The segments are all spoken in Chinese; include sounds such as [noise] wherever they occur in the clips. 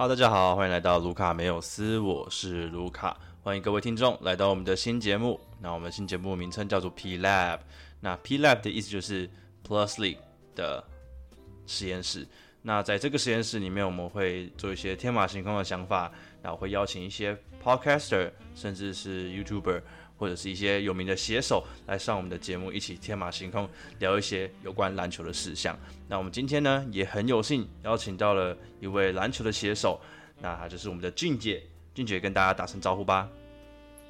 好大家好，欢迎来到卢卡没有斯，我是卢卡，欢迎各位听众来到我们的新节目。那我们新节目名称叫做 P Lab，那 P Lab 的意思就是 Plusly 的实验室。那在这个实验室里面，我们会做一些天马行空的想法，然后会邀请一些 Podcaster，甚至是 YouTuber。或者是一些有名的写手来上我们的节目，一起天马行空聊一些有关篮球的事项。那我们今天呢也很有幸邀请到了一位篮球的写手，那他就是我们的俊姐。俊姐跟大家打声招呼吧。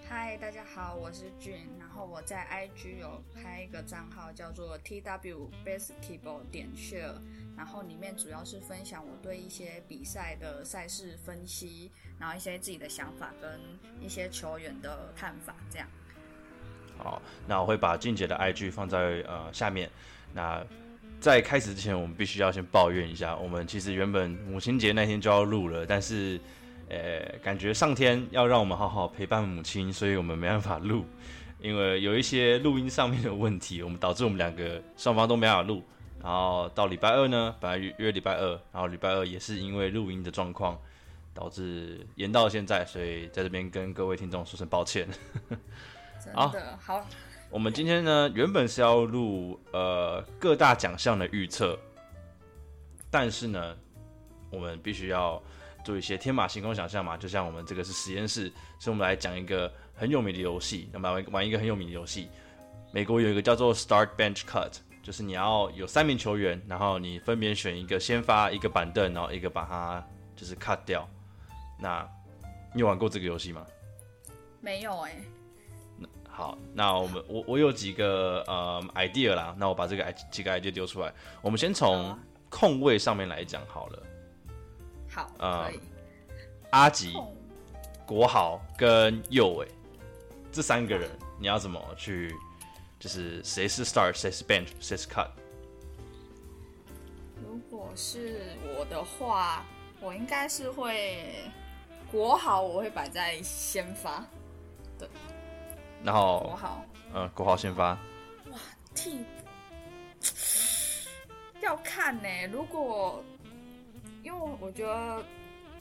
嗨，大家好，我是俊。然后我在 IG 有开一个账号叫做 TW Basketball 点 share，然后里面主要是分享我对一些比赛的赛事分析，然后一些自己的想法跟一些球员的看法，这样。好，那我会把俊姐的 IG 放在呃下面。那在开始之前，我们必须要先抱怨一下，我们其实原本母亲节那天就要录了，但是呃感觉上天要让我们好好陪伴母亲，所以我们没办法录，因为有一些录音上面的问题，我们导致我们两个双方都没法录。然后到礼拜二呢，本来约礼拜二，然后礼拜二也是因为录音的状况，导致延到现在，所以在这边跟各位听众说声抱歉。[laughs] 真的好，我们今天呢原本是要录呃各大奖项的预测，但是呢，我们必须要做一些天马行空想象嘛，就像我们这个是实验室，所以我们来讲一个很有名的游戏，那么玩玩一个很有名的游戏。美国有一个叫做 Start Bench Cut，就是你要有三名球员，然后你分别选一个先发，一个板凳，然后一个把它就是 cut 掉。那你有玩过这个游戏吗？没有哎。好，那我们我我有几个呃 idea 啦，那我把这个几个 idea 丢出来。我们先从控位上面来讲好了。好，可以。阿吉、国豪跟右伟这三个人，你要怎么去？就是谁是 start，谁是 bench，谁是 cut？如果是我的话，我应该是会国豪，我会摆在先发。对。然后国豪，嗯，国豪先发。哇，替补 [sniffs] 要看呢。如果因为我觉得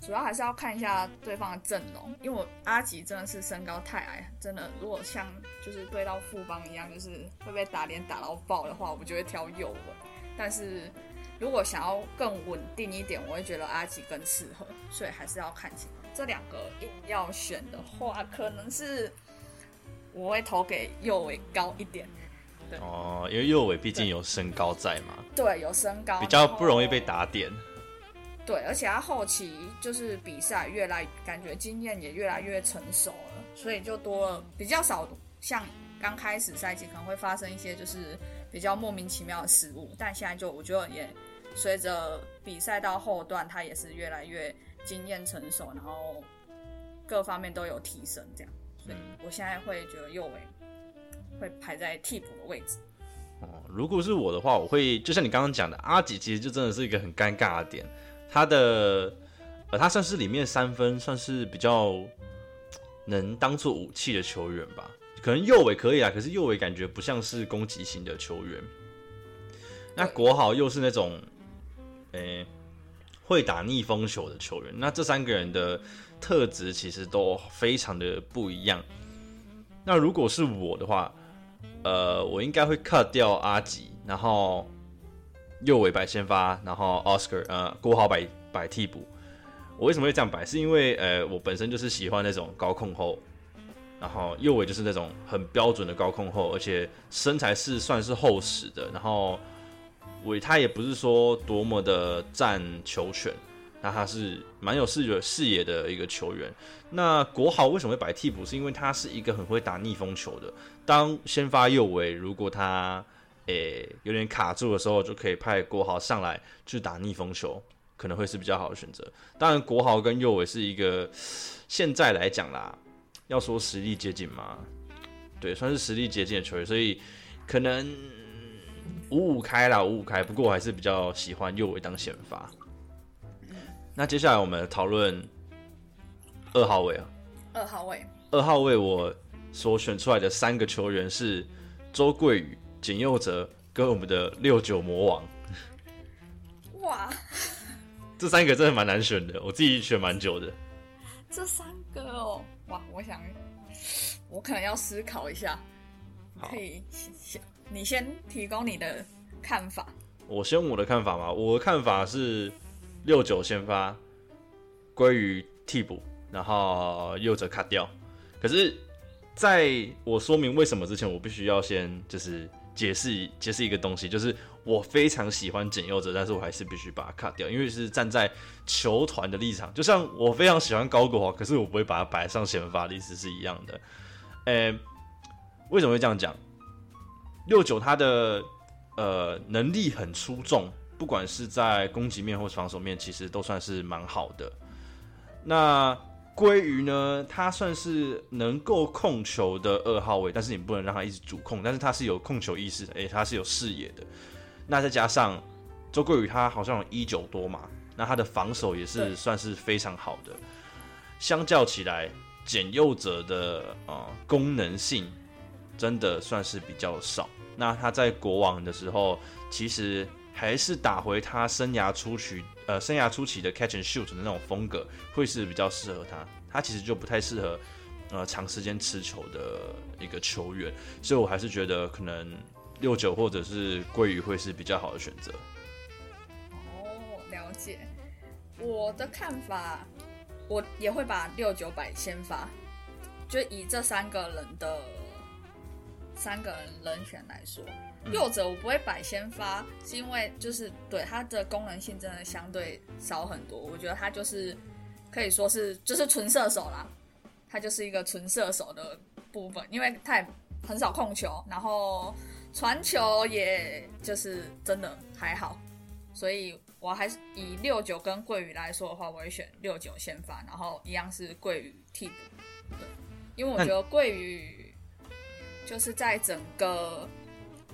主要还是要看一下对方的阵容，因为我阿吉真的是身高太矮，真的如果像就是对到副帮一样，就是会被打脸打到爆的话，我就会挑右稳。但是如果想要更稳定一点，我会觉得阿吉更适合，所以还是要看情况。这两个硬要选的话，可能是。我会投给右尾高一点，对哦，因为右尾毕竟有身高在嘛，对，有身高，比较不容易被打点。对，而且他后期就是比赛越来感觉经验也越来越成熟了，所以就多了比较少像刚开始赛季可能会发生一些就是比较莫名其妙的失误，但现在就我觉得也随着比赛到后段，他也是越来越经验成熟，然后各方面都有提升，这样。嗯，我现在会觉得右尾会排在替补的位置。哦，如果是我的话，我会就像你刚刚讲的，阿吉其实就真的是一个很尴尬的点。他的呃，他算是里面三分算是比较能当做武器的球员吧。可能右尾可以啊，可是右尾感觉不像是攻击型的球员。那国豪又是那种诶会打逆风球的球员。那这三个人的。特质其实都非常的不一样。那如果是我的话，呃，我应该会 cut 掉阿吉，然后右尾摆先发，然后 Oscar 呃郭豪摆摆替补。我为什么会这样摆？是因为呃我本身就是喜欢那种高控后，然后右尾就是那种很标准的高控后，而且身材是算是厚实的，然后尾他也不是说多么的占球权。那他是蛮有视觉视野的一个球员。那国豪为什么会摆替补？是因为他是一个很会打逆风球的。当先发右卫，如果他诶有点卡住的时候，就可以派国豪上来去打逆风球，可能会是比较好的选择。当然，国豪跟右卫是一个现在来讲啦，要说实力接近嘛，对，算是实力接近的球员，所以可能五五开啦，五五开。不过我还是比较喜欢右卫当先发。那接下来我们讨论二号位啊，二号位，二号位我所选出来的三个球员是周桂宇、简佑哲跟我们的六九魔王。哇，[laughs] 这三个真的蛮难选的，我自己选蛮久的。这三个哦，哇，我想我可能要思考一下。可以先你先提供你的看法。我先我的看法嘛，我的看法是六九先发，归于替补，然后右者卡掉。可是，在我说明为什么之前，我必须要先就是解释解释一个东西，就是我非常喜欢简右哲，但是我还是必须把它卡掉，因为是站在球团的立场，就像我非常喜欢高国华，可是我不会把它摆上先发的意思是一样的。诶，为什么会这样讲？六九他的呃能力很出众，不管是在攻击面或防守面，其实都算是蛮好的。那鲑鱼呢？他算是能够控球的二号位，但是你不能让他一直主控，但是他是有控球意识的，诶，他是有视野的。那再加上周桂宇，他好像有一九多嘛，那他的防守也是算是非常好的。相较起来，简佑者的啊功能性真的算是比较少。那他在国王的时候，其实还是打回他生涯初期。呃，生涯初期的 catch and shoot 的那种风格会是比较适合他，他其实就不太适合呃长时间持球的一个球员，所以我还是觉得可能六九或者是桂鱼会是比较好的选择。哦，了解。我的看法，我也会把六九百先发，就以这三个人的三个人人选来说。右者我不会摆先发，是因为就是对它的功能性真的相对少很多。我觉得它就是可以说是就是纯射手啦，它就是一个纯射手的部分，因为它也很少控球，然后传球也就是真的还好，所以我还是以六九跟桂宇来说的话，我会选六九先发，然后一样是桂宇替补。对，因为我觉得桂宇就是在整个。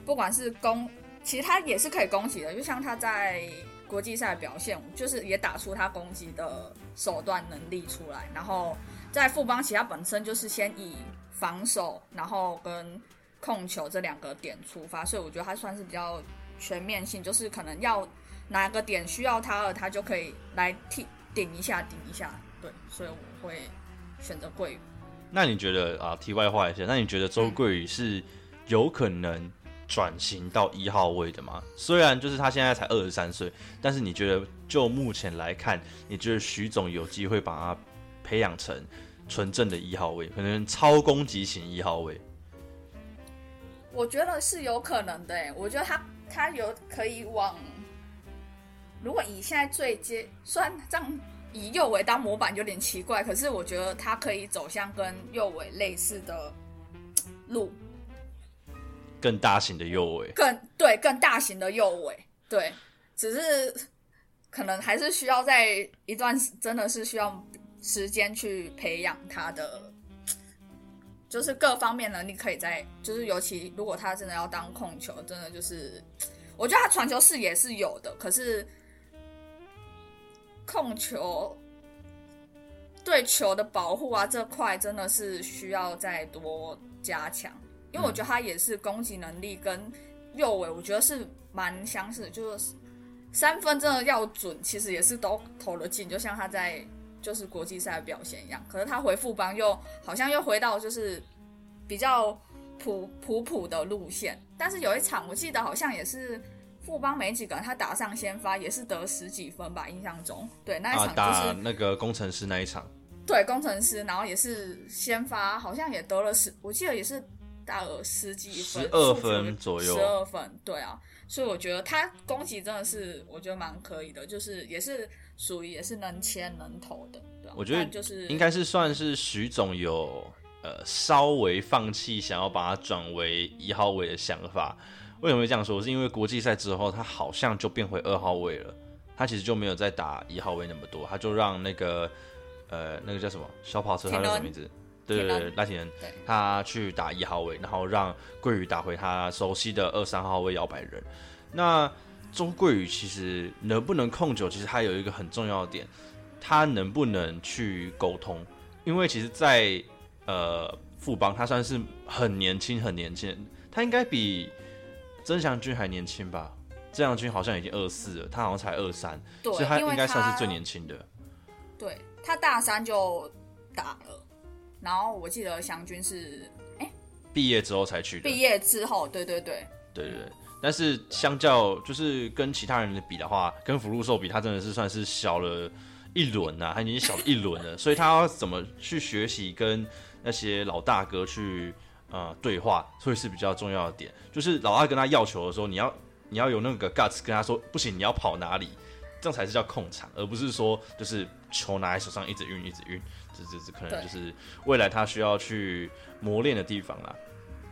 不管是攻，其实他也是可以攻击的，就像他在国际赛表现，就是也打出他攻击的手段能力出来。然后在富邦，其他本身就是先以防守，然后跟控球这两个点出发，所以我觉得他算是比较全面性，就是可能要哪个点需要他了，他就可以来替顶一下，顶一下。对，所以我会选择桂宇。那你觉得啊？题外话一下，那你觉得周桂宇是有可能？转型到一号位的吗？虽然就是他现在才二十三岁，但是你觉得就目前来看，你觉得徐总有机会把他培养成纯正的一号位，可能超攻击型一号位？我觉得是有可能的。我觉得他他有可以往，如果以现在最接，虽然这样以右尾当模板有点奇怪，可是我觉得他可以走向跟右尾类似的路。更大型的右尾，更对，更大型的右尾，对，只是可能还是需要在一段真的是需要时间去培养他的，就是各方面能力可以在，就是尤其如果他真的要当控球，真的就是我觉得他传球视野是有的，可是控球对球的保护啊这块真的是需要再多加强。因为我觉得他也是攻击能力跟右尾，我觉得是蛮相似，就是三分真的要准，其实也是都投了进，就像他在就是国际赛的表现一样。可是他回复邦又好像又回到就是比较普普普的路线。但是有一场我记得好像也是富邦没几个人，他打上先发也是得十几分吧，印象中。对那一场就是那个工程师那一场。对工程师，然后也是先发，好像也得了十，我记得也是。大额十几分，十二分左右，十二分，对啊，所以我觉得他攻击真的是，我觉得蛮可以的，就是也是属于也是能牵能投的，对我觉得就是应该是算是徐总有呃稍微放弃想要把它转为一号位的想法。为什么会这样说？是因为国际赛之后他好像就变回二号位了，他其实就没有再打一号位那么多，他就让那个呃那个叫什么小跑车，他叫什么名字？对对对，赖廷人，他去打一号位，然后让桂宇打回他熟悉的二三号位摇摆人。那周桂宇其实能不能控球，其实他有一个很重要的点，他能不能去沟通？因为其实，在呃富邦，他算是很年轻很年轻，他应该比曾祥军还年轻吧？曾祥军好像已经二四了，他好像才二三，对，所以他应该算是最年轻的。对他大三就打了，然后我记得祥军是哎毕业之后才去的。毕业之后，对对对，对对对，但是相较就是跟其他人的比的话，跟福禄寿比，他真的是算是小了一轮呐、他已经小了一轮了，[laughs] 所以他要怎么去学习跟那些老大哥去呃对话，会是比较重要的点。就是老大跟他要球的时候，你要你要有那个 guts 跟他说，不行，你要跑哪里，这样才是叫控场，而不是说就是球拿在手上一直运一直运，这这这可能就是未来他需要去磨练的地方啦。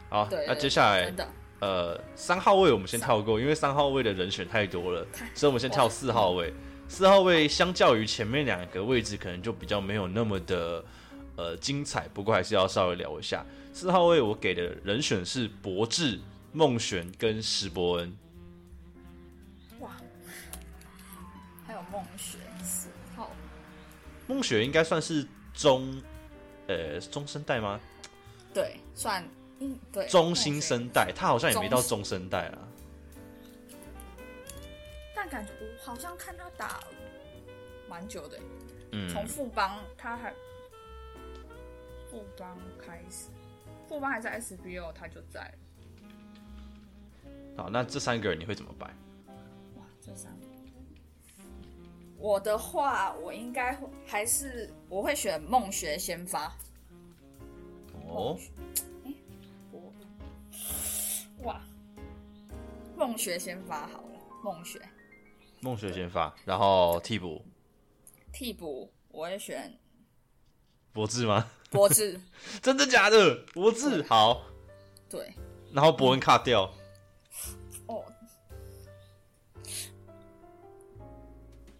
好，对那接下来呃，三号位我们先跳过，因为三号位的人选太多了，[laughs] 所以我们先跳四号位。四号位相较于前面两个位置，可能就比较没有那么的呃精彩，不过还是要稍微聊一下。四号位我给的人选是博智、孟璇跟史伯恩。哇，还有梦雪四号，孟雪应该算是中呃中生代吗？对，算嗯对中新生代，他好像也没到中中生代啊。但感觉我好像看他打蛮久的，嗯，从副帮他还富邦开始，副帮还在 SBO 他就在，好，那这三个人你会怎么摆？哇，这三个。我的话，我应该会还是我会选梦学先发。哦，我哇，梦学先发好了，梦学。孟学先发，然后替补。替补我会选。博智吗？博智，[laughs] 真的假的？博智好，对，然后伯恩卡掉，哦，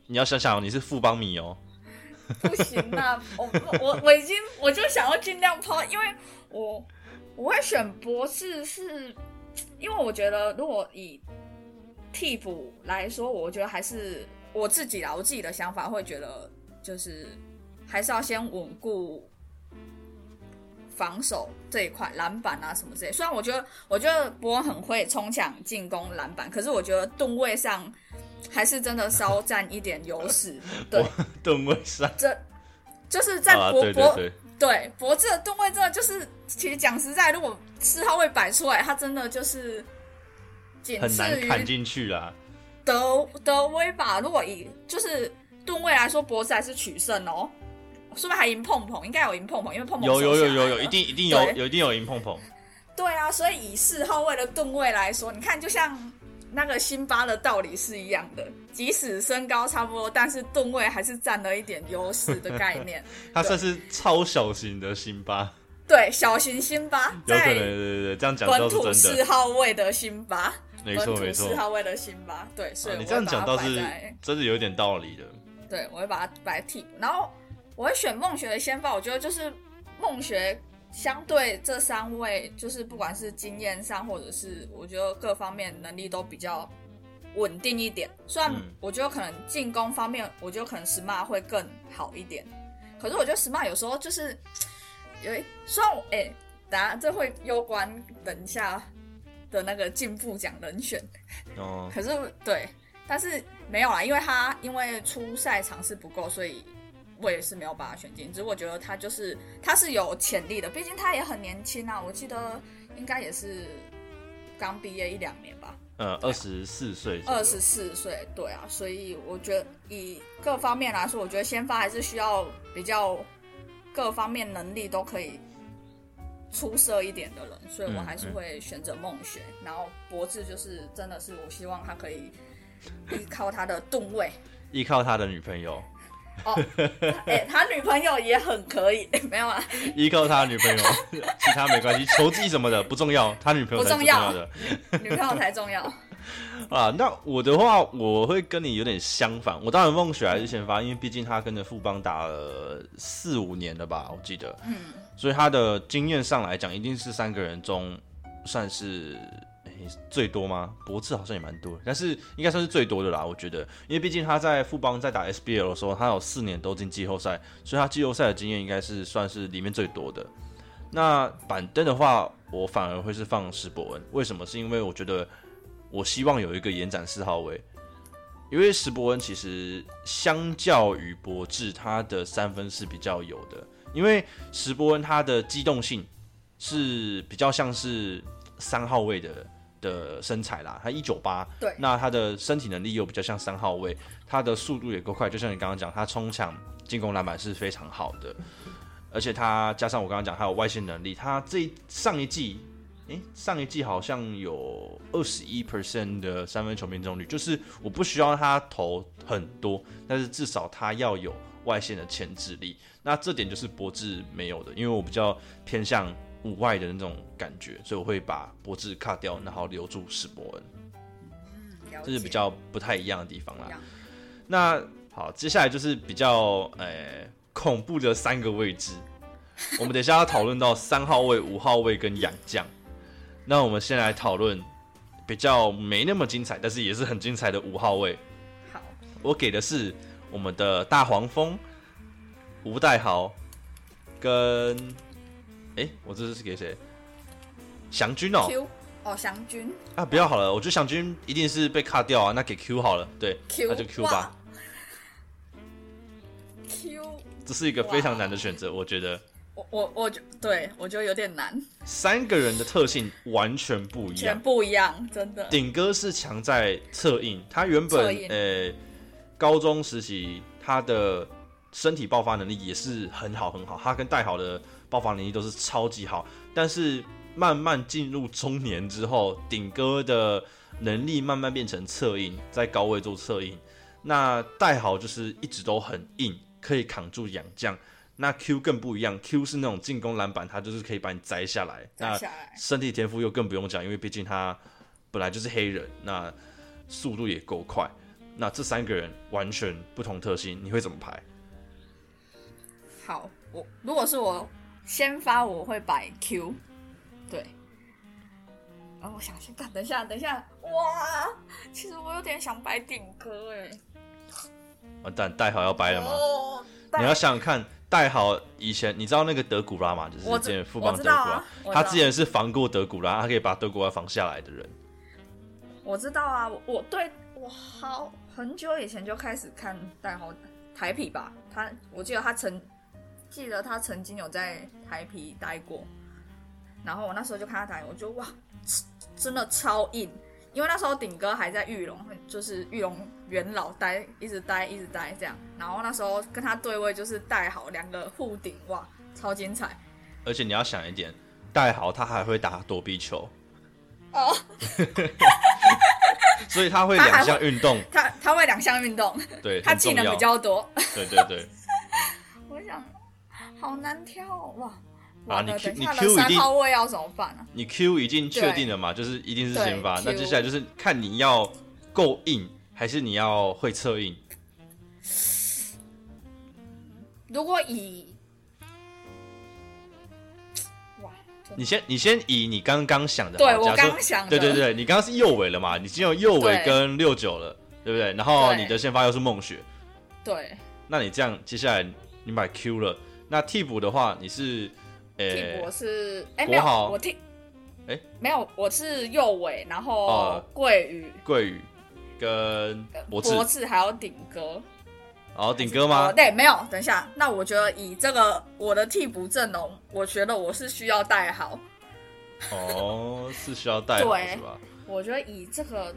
你要想想，你是富邦米哦。[laughs] 不行啊，我我我已经我就想要尽量抛，因为我我会选博士是，因为我觉得如果以替补来说，我觉得还是我自己啦，我自己的想法会觉得就是还是要先稳固防守这一块，篮板啊什么之类。虽然我觉得我觉得博恩很会冲抢进攻篮板，可是我觉得吨位上还是真的稍占一点优势。[laughs] 对，吨位上这就是在啊，博博对对对，对博智的吨位真的就是，其实讲实在，如果四号位摆出来，他真的就是仅很次于难砍进去啦。德德威吧。如果以就是吨位来说，博智还是取胜哦，说不定还赢碰碰，应该有赢碰碰，因为碰碰有有有有有，一定一定有有一定有赢碰碰。对啊，所以以四号位的吨位来说，你看就像那个辛巴的道理是一样的，即使身高差不多，但是吨位还是占了一点优势的概念。[laughs] 他算是超小型的辛巴，对，小型辛巴有可能对在对对，这样讲本倒是真土四，号位的辛巴，没错没错四。号位的辛巴，对，所以啊你这样讲倒是真的有点道理的。对，我会把它摆替补，然后我会选梦学的先发，我觉得就是梦学相对这三位，就是不管是经验上，或者是我觉得各方面能力都比较稳定一点。虽然嗯。我觉得可能进攻方面，我觉得可能 smart 会更好一点，可是我觉得 smart 有时候就是有一，虽然我哎、等下这会攸关等一下的那个进步奖人选，哦，[laughs] 可是对，但是没有啦，因为他因为出赛场次不够，所以我也是没有把他选进。只是我觉得他就是他是有潜力的，毕竟他也很年轻啊，我记得应该也是刚毕业一两年吧，呃，二十四岁二十四岁，对啊，所以我觉得以各方面来说，我觉得先发还是需要比较各方面能力都可以出色一点的人，所以我嗯还是嗯会选择梦雪。然后博智就是真的是我希望他可以依靠他的吨位依靠他的女朋友，哦，哎、他女朋友也很可以，[laughs] 没有啊？依靠他女朋友，[laughs] 其他没关系，球技什么的不重要，他女朋友才是最重要的。女朋友才重要。[laughs] 啊，那我的话，我会跟你有点相反。我当然梦雪还是先发，因为毕竟他跟着富邦打了四五年了吧，我记得，嗯，所以他的经验上来讲，一定是三个人中算是、诶最多吗？博智好像也蛮多，但是应该算是最多的啦，我觉得，因为毕竟他在富邦在打 SBL 的时候，他有四年都进季后赛，所以他季后赛的经验应该是算是里面最多的。那板凳的话，我反而会是放石伯恩，为什么？是因为我觉得我希望有一个延展四号位，因为石伯恩其实相较于博智，他的三分是比较有的，因为石伯恩他的机动性是比较像是三号位的的身材啦，他一九八，对。那他的身体能力又比较像三号位，他的速度也够快，就像你刚刚讲，他冲抢进攻篮板是非常好的，而且他加上我刚刚讲，他有外线能力，他这一上一季，诶、上一季好像有二十一 percent 的三分球命中率，就是我不需要他投很多，但是至少他要有外线的牵制力，那这点就是博智没有的，因为我比较偏向五外的那种感觉，所以我会把博智卡掉，然后留住史伯恩，嗯这是比较不太一样的地方啦。那好，接下来就是比较呃恐怖的三个位置，[laughs] 我们等一下要讨论到三号位、五号位跟洋将。那我们先来讨论比较没那么精彩，但是也是很精彩的五号位。好，我给的是我们的大黄蜂吴代豪跟哎、我这是给谁？祥军哦。Q 哦，祥军。啊，不要好了，我觉得祥军一定是被卡掉啊，那给 Q 好了，对 Q 那就 Q 吧。Q，这是一个非常难的选择，我觉得。我我我觉对我觉得有点难，三个人的特性完全不一全样。不一样，真的。顶哥是强在侧应，他原本呃高中时期他的身体爆发能力也是很好很好，他跟戴好的爆发能力都是超级好，但是慢慢进入中年之后，顶哥的能力慢慢变成侧应，在高位做侧应。那戴好就是一直都很硬，可以扛住养将。那 Q 更不一样，Q 是那种进攻篮板，他就是可以把你摘下来。那身体天赋又更不用讲，因为毕竟他本来就是黑人，那速度也够快。那这三个人完全不同特性，你会怎么排？好，我如果是我先发，我会摆 Q，对。然后我想先看，等一下，等一下，哇，其实我有点想摆顶哥哎。完蛋，戴好要掰了吗？哦，你要想想看，戴好以前你知道那个德古拉吗？就是之前富邦德古拉，他之前是防过德古拉，他可以把德古拉防下来的人。我知道啊，我我对我好很久以前就开始看戴豪台皮吧，他我记得他曾记得他曾经有在台皮待过，然后我那时候就看他打，我就哇，真的超硬，因为那时候顶哥还在玉龙，就是玉龙元老待，一直待一直待这样，然后那时候跟他对位就是戴好两个互顶，哇，超精彩。而且你要想一点，戴好他还会打躲避球，哦，[laughs] 所以他会两项运动，他他会两项运动，对，他技能比。较多。对对对，好难挑哦哇！啊你 Q- 你 Q 的三一定号位要怎么办啊？你 Q 已经确定了嘛，就是一定是先发。那接下来就是看你要够硬，还是你要会策应。如果以哇，你先你先以你刚刚想的，对我刚想的，对对对，你刚刚是右尾了嘛？你已经有右尾跟六九了，对不对？然后你的先发又是梦雪，对，那你这样接下来你买 Q 了，那替补的话你是替我是哎没有我替哎没有我是右尾，然后哦。桂宇、桂宇跟博智，博智还有顶哥。然后顶哥吗？哦？对，没有，等一下，那我觉得以这个我的替补阵容，我觉得我是需要带好。哦，是需要带好对是吧？我觉得以这个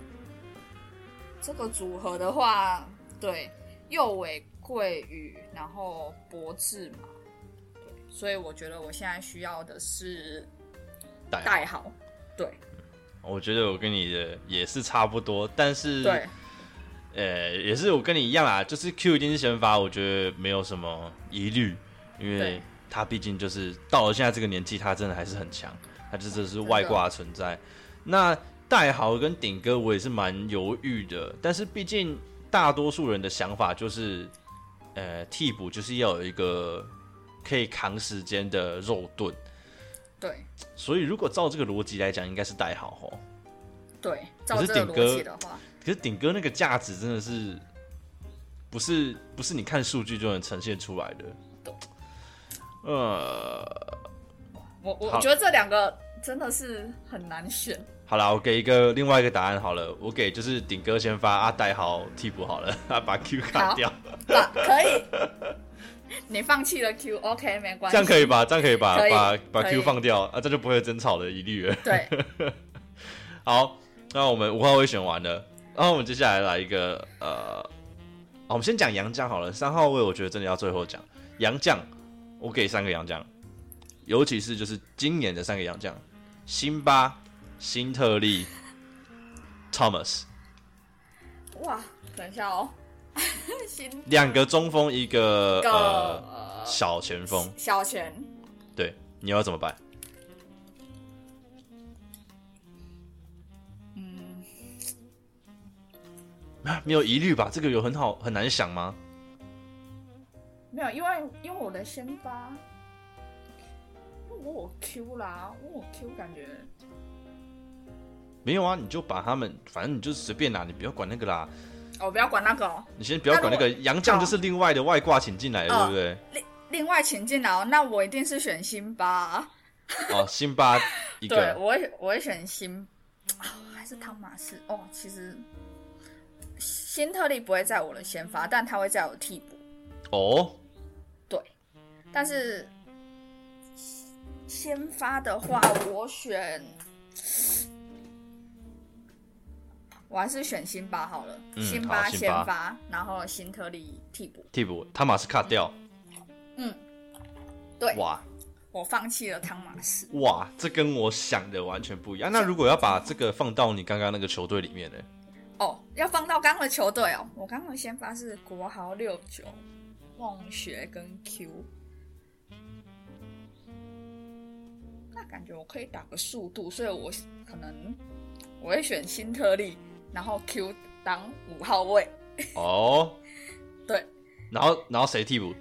这个组合的话，对右尾桂宇，然后博智嘛，对，所以我觉得我现在需要的是带好。带好，对。我觉得我跟你的也是差不多，但是对。呃，也是我跟你一样啦，就是 Q 一定是先发，我觉得没有什么疑虑，因为他毕竟就是到了现在这个年纪，他真的还是很强，他就真是外挂存在。那代豪跟顶哥我也是蛮犹豫的，但是毕竟大多数人的想法就是，呃，替补就是要有一个可以扛时间的肉盾，对所以如果照这个逻辑来讲，应该是戴豪吼。对，照这个逻辑的话，可是顶哥那个价值真的是不是不是你看数据就能呈现出来的懂。呃，我我觉得这两个真的是很难选。好了，我给一个另外一个答案好了，我给就是顶哥先发，阿戴好替补好了，他把 Q 卡掉，把可以。[laughs] 你放弃了 Q，OK，没关系，这样可以吧？这样可以吧？可以把把 Q 放掉啊，这就不会有争吵的疑虑了。对，[laughs] 好，那我们五号位选完了，然后我们接下来来一个呃，好我们先讲杨将好了。三号位我觉得真的要最后讲杨将，我给三个杨将，尤其是就是今年的三个杨将：辛巴、辛特利、Thomas，哇，等一下哦，新两个中锋，一个个呃呃小前锋。小前，对，你要怎么办？嗯，啊没有疑虑吧？这个有很好很难想吗？没有，因为因为我的先发，因为我有 Q 啦，我有 Q 感觉没有啊，你就把他们，反正你就随便拿，你不要管那个啦。哦，不要管那个哦。你先不要管那个杨绛，就是另外的外挂请进来的，对哦不对？另另外请进来哦，那我一定是选辛巴啊。哦，辛巴一对，我会我会选辛，啊还是汤马斯哦。其实辛特利不会在我的先发，但他会在我的替补。哦，对但是先发的话，我选，我还是选辛巴好了。嗯辛巴好辛巴先发，然后辛特利替补。替补汤马斯卡掉，嗯，对，哇我放弃了汤马斯。哇，这跟我想的完全不一样。那如果要把这个放到你刚刚那个球队里面呢？哦，要放到刚刚的球队哦。我刚刚的先发是国豪六九、梦学跟 Q。那感觉我可以打个速度，所以我可能我会选新特利，然后 Q 当五号位。哦，[laughs] 对，然后然后谁替补？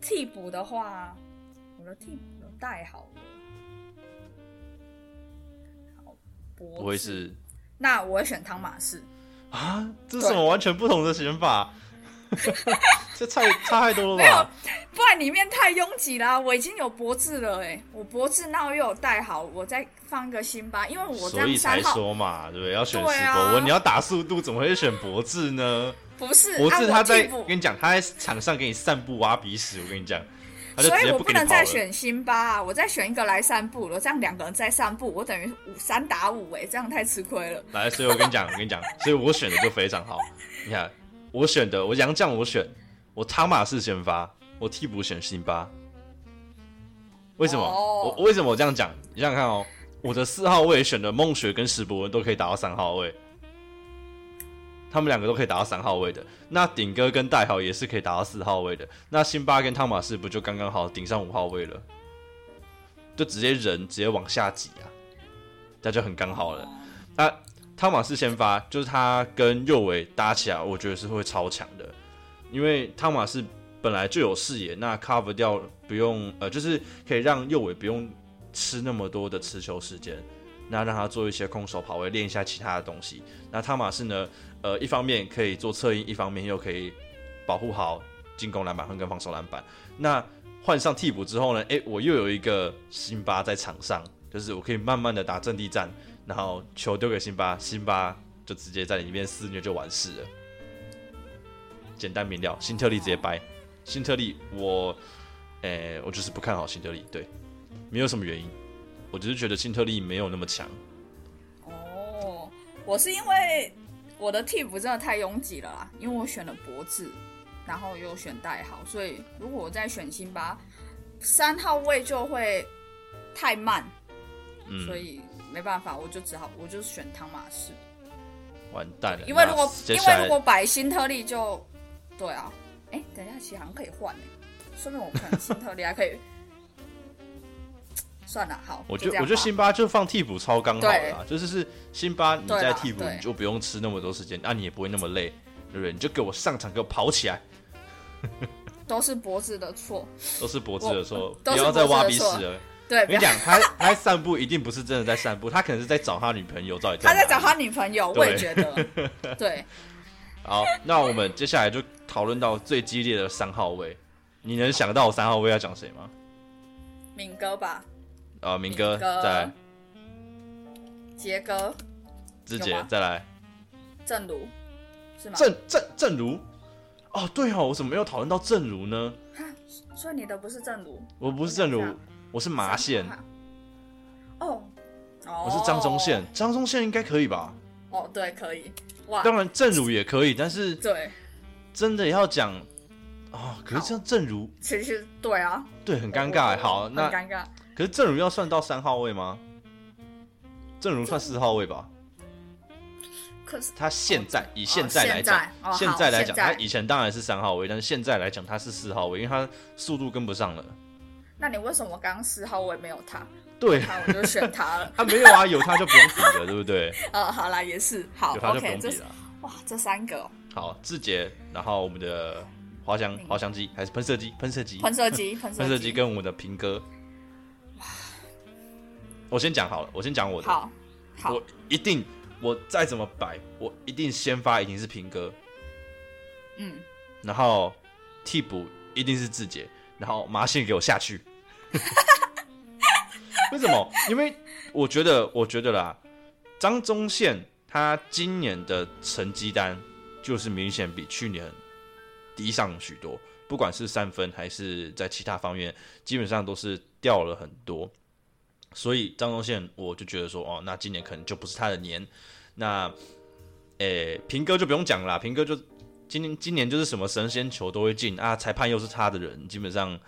替补的话，我的替补能带好了。好，不不会是那我会选汤马士。啊？这是什么完全不同的选法？[laughs] 这差差太多了没有吧？，不然里面太拥挤啦、我已经有博智了哎、我博智那我又有带好，我再放一个辛巴，因为我这所以才说嘛，对不对？要选对啊史博文，你要打速度，怎么会选博智呢？不是博智啊他在我跟你讲，他在场上给你散步挖鼻屎，我跟你讲，所以我不能再。选辛巴、啊，我再选一个来散步了，这样两个人在散步，我等于五三打五哎、这样太吃亏了。来，所以我跟你讲，我跟你讲，所以我选的就非常好。你看，我选的，我杨绛我选，我汤马士先发，我替补选辛巴。为什么？哦我为什么我这样讲？你想想看哦，我的四号位选的孟雪跟史博文都可以打到三号位，他们两个都可以打到三号位的。那顶哥跟戴豪也是可以打到四号位的。那辛巴跟汤马士不就刚刚好顶上五号位了？就直接人直接往下挤啊，那就很刚好了。那汤马士先发，就是他跟右尾搭起来，我觉得是会超强的，因为汤马士本来就有视野，那 cover 掉不用呃，就是可以让右尾不用吃那么多的持球时间，那让他做一些空手跑位，练一下其他的东西。那汤马士呢，呃，一方面可以做侧翼，一方面又可以保护好进攻篮板和跟防守篮板。那换上替补之后呢，诶，我又有一个辛巴在场上，就是我可以慢慢的打阵地战，然后球丢给辛巴，辛巴就直接在里面肆虐就完事了。简单明了，新特利直接掰。新特利我，诶、我就是不看好新特利，对，没有什么原因，我只是觉得新特利没有那么强。哦，我是因为我的替补真的太拥挤了啦，因为我选了博智，然后又选代号，所以如果我再选辛巴，三号位就会太慢，嗯，所以没办法，我就只好我就选汤马士，完蛋了。因为如果因为如果摆新特利就，对啊，哎，等一下其实好像可以换哎，说明我可能新特利还可以。[laughs] 算了，好，我觉得我觉得辛巴就放替补超刚好啦，就是是辛巴你在替补你就不用吃那么多时间，啊你也不会那么累，对不对？你就给我上场，给我跑起来，[laughs] 都是脖子的错，都是脖子的错，都是不要再挖鼻屎了。对，你讲，他他散步一定不是真的在散步，他可能是在找他女朋友，到底他在找他女朋友，我也觉得，对，好，那我们接下来就讨论到最激烈的三号位，你能想到我三号位要讲谁吗？敏哥吧，啊，明哥明哥。在杰哥、志杰再来，正如是吗？正正正如，哦对哦，我怎么没有讨论到正如呢？哈，所以你的不是正如，我不是正如我是麻线，哦，哦，我是张忠宪，张忠宪应该可以吧？哦，对，可以，哇，当然正如也可以，但是对，真的要讲哦，可是这样正如其实对啊，对很尴尬。好，很那尴尬。可是正如要算到三号位吗？正如算四号位吧？可是他现在以现在来讲现在来讲，他以前当然是三号位，但是现在来讲他是四号位，因为他速度跟不上了。那你为什么刚刚四号位没有他？对，他我就选他了。[laughs] 他没有啊，有他就不用比了，对不对？呃，好啦，也是好有他就不，OK，这是用比了。哇，这三个哦好，志杰，然后我们的滑翔滑翔机还是喷射机？喷射机，喷射机，[laughs] 喷喷射机机跟我们的平哥。我先讲好了，我先讲我的。好好我一定，我再怎么摆，我一定先发一定是平哥，嗯，然后替补一定是志杰，然后麻线给我下去。[laughs] 为什么？因为我觉得，我觉得啦，张忠宪他今年的成绩单就是明显比去年低上许多，不管是三分还是在其他方面，基本上都是掉了很多。所以张忠宪我就觉得说，哦，那今年可能就不是他的年。那，诶、平哥就不用讲啦，平哥就今年今年就是什么神仙球都会进啊，裁判又是他的人，基本上，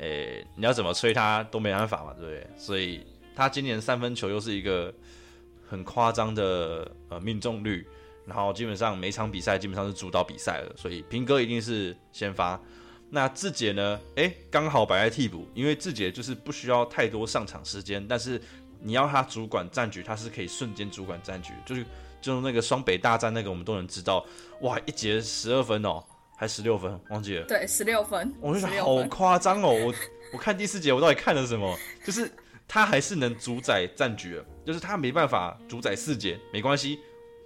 诶、你要怎么吹他都没办法嘛，对不对？所以他今年三分球又是一个很夸张的呃命中率，然后基本上每场比赛基本上是主导比赛了，所以平哥一定是先发。那志杰呢？诶，刚好摆在替补，因为志杰就是不需要太多上场时间，但是你要他主管战局，他是可以瞬间主管战局，就是就是那个双北大战那个，我们都能知道，哇，一节十二分哦，还十六分，忘记了。对，十六分，我就觉得好夸张哦！我我看第四节，我到底看了什么？就是他还是能主宰战局的，就是他没办法主宰四节，没关系，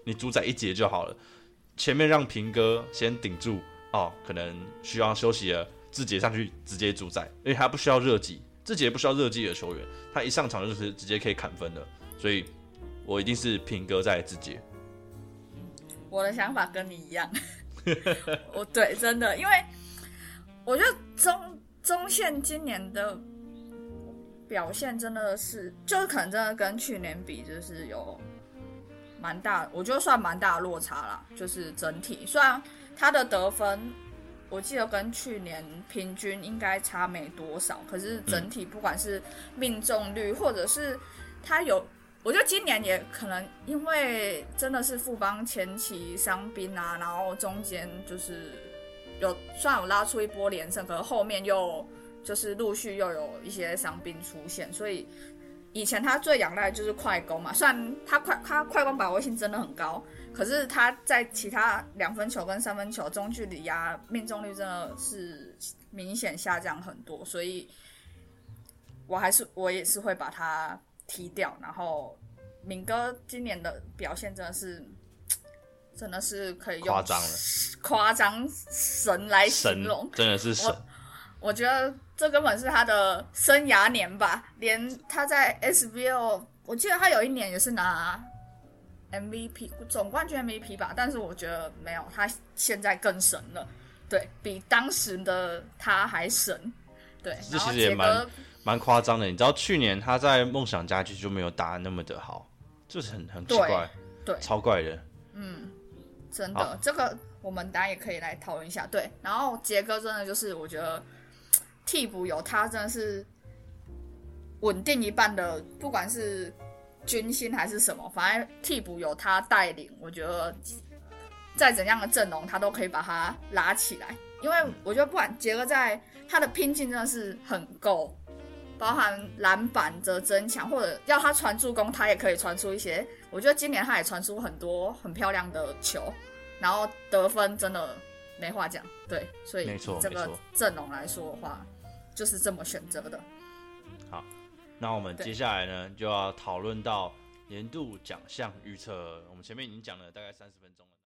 你主宰一节就好了。前面让平哥先顶住哦，可能需要休息了，志杰上去直接主宰，因为他不需要热技，志杰不需要热技的球员，他一上场就是直接可以砍分的，所以我一定是平哥在志杰。我的想法跟你一样。[laughs] 我 [laughs] 对，真的，因为我觉得中中线今年的表现真的是，就是可能真的跟去年比，就是有蛮大，我觉得算蛮大的落差啦。就是整体，虽然他的得分，我记得跟去年平均应该差没多少，可是整体不管是命中率，或者是他有我觉得今年也可能因为真的是富邦前期伤兵啊，然后中间就是有虽然有拉出一波连胜，可是后面又就是陆续又有一些伤兵出现，所以以前他最仰赖就是快攻嘛。虽然他快他快攻把握性真的很高，可是他在其他两分球跟三分球中距离呀、命中率真的是明显下降很多，所以我还是我也是会把他踢掉。然后敏哥今年的表现真的是，真的是可以用夸张了 [laughs] 夸张神来形神容。真的是神，我觉得这根本是他的生涯年吧，连他在 SBL，我记得他有一年也是拿 MVP 总冠军 MVP 吧，但是我觉得没有，他现在更神了，对比当时的他还神，对，这然后其实也蛮杰哥蛮夸张的。你知道去年他在梦想家居就没有打那么的好，就是很很奇怪，对超怪的。嗯真的，这个我们大家也可以来讨论一下。对，然后杰哥真的就是，我觉得替补有他真的是稳定一半的，不管是军心还是什么，反正替补有他带领，我觉得再怎样的阵容，他都可以把他拉起来。因为我觉得不管杰哥在他的拼劲真的是很够，包含篮板的增强，或者要他传助攻，他也可以传出一些。我觉得今年他也传出很多很漂亮的球，然后得分真的没话讲。对，所以这个阵容来说的话，就是这么选择的。好那我们接下来呢，就要讨论到年度奖项预测。我们前面已经讲了大概三十分钟了。